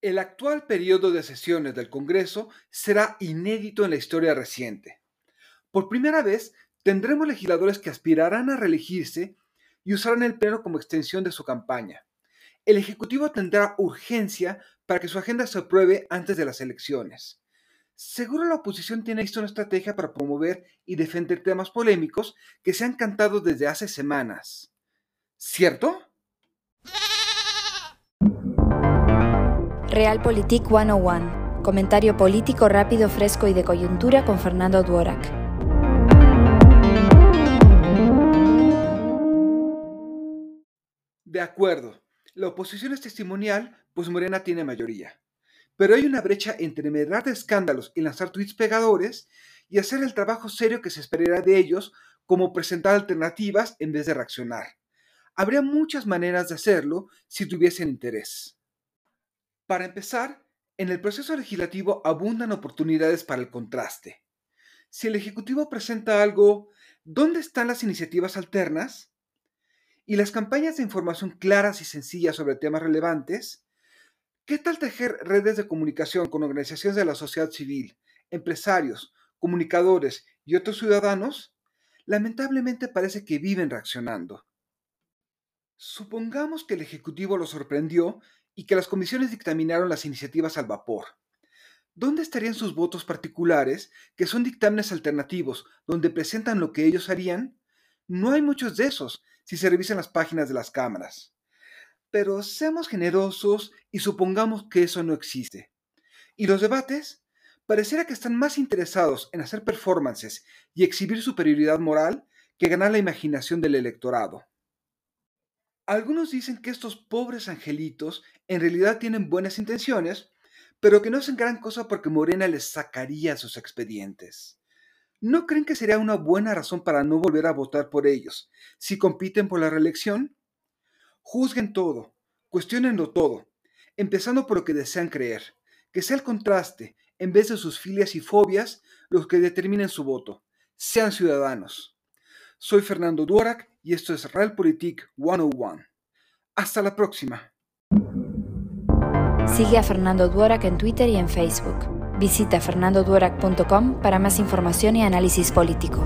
El actual periodo de sesiones del Congreso será inédito en la historia reciente. Por primera vez, tendremos legisladores que aspirarán a reelegirse y usarán el Pleno como extensión de su campaña. El Ejecutivo tendrá urgencia para que su agenda se apruebe antes de las elecciones. Seguro la oposición tiene listo una estrategia para promover y defender temas polémicos que se han cantado desde hace semanas. ¿Cierto? Realpolitik 101. Comentario político rápido, fresco y de coyuntura con Fernando Duorak. De acuerdo. La oposición es testimonial, pues Morena tiene mayoría. Pero hay una brecha entre medrar escándalos y lanzar tweets pegadores y hacer el trabajo serio que se esperará de ellos, como presentar alternativas en vez de reaccionar. Habría muchas maneras de hacerlo si tuviesen interés. Para empezar, en el proceso legislativo abundan oportunidades para el contraste. Si el Ejecutivo presenta algo, ¿dónde están las iniciativas alternas? ¿Y las campañas de información claras y sencillas sobre temas relevantes? ¿Qué tal tejer redes de comunicación con organizaciones de la sociedad civil, empresarios, comunicadores y otros ciudadanos? Lamentablemente parece que viven reaccionando. Supongamos que el Ejecutivo lo sorprendió y que las comisiones dictaminaron las iniciativas al vapor. ¿Dónde estarían sus votos particulares, que son dictámenes alternativos, donde presentan lo que ellos harían? No hay muchos de esos, si se revisan las páginas de las cámaras. Pero seamos generosos y supongamos que eso no existe. ¿Y los debates? Pareciera que están más interesados en hacer performances y exhibir superioridad moral que ganar la imaginación del electorado. Algunos dicen que estos pobres angelitos en realidad tienen buenas intenciones, pero que no hacen gran cosa porque Morena les sacaría sus expedientes. ¿No creen que sería una buena razón para no volver a votar por ellos si compiten por la reelección? Juzguen todo, cuestionenlo todo, empezando por lo que desean creer, que sea el contraste, en vez de sus filias y fobias, los que determinen su voto. Sean ciudadanos. Soy Fernando Duarac y esto es Realpolitik 101. Hasta la próxima. Sigue a Fernando Duarac en Twitter y en Facebook. Visita fernandoduarac.com para más información y análisis político.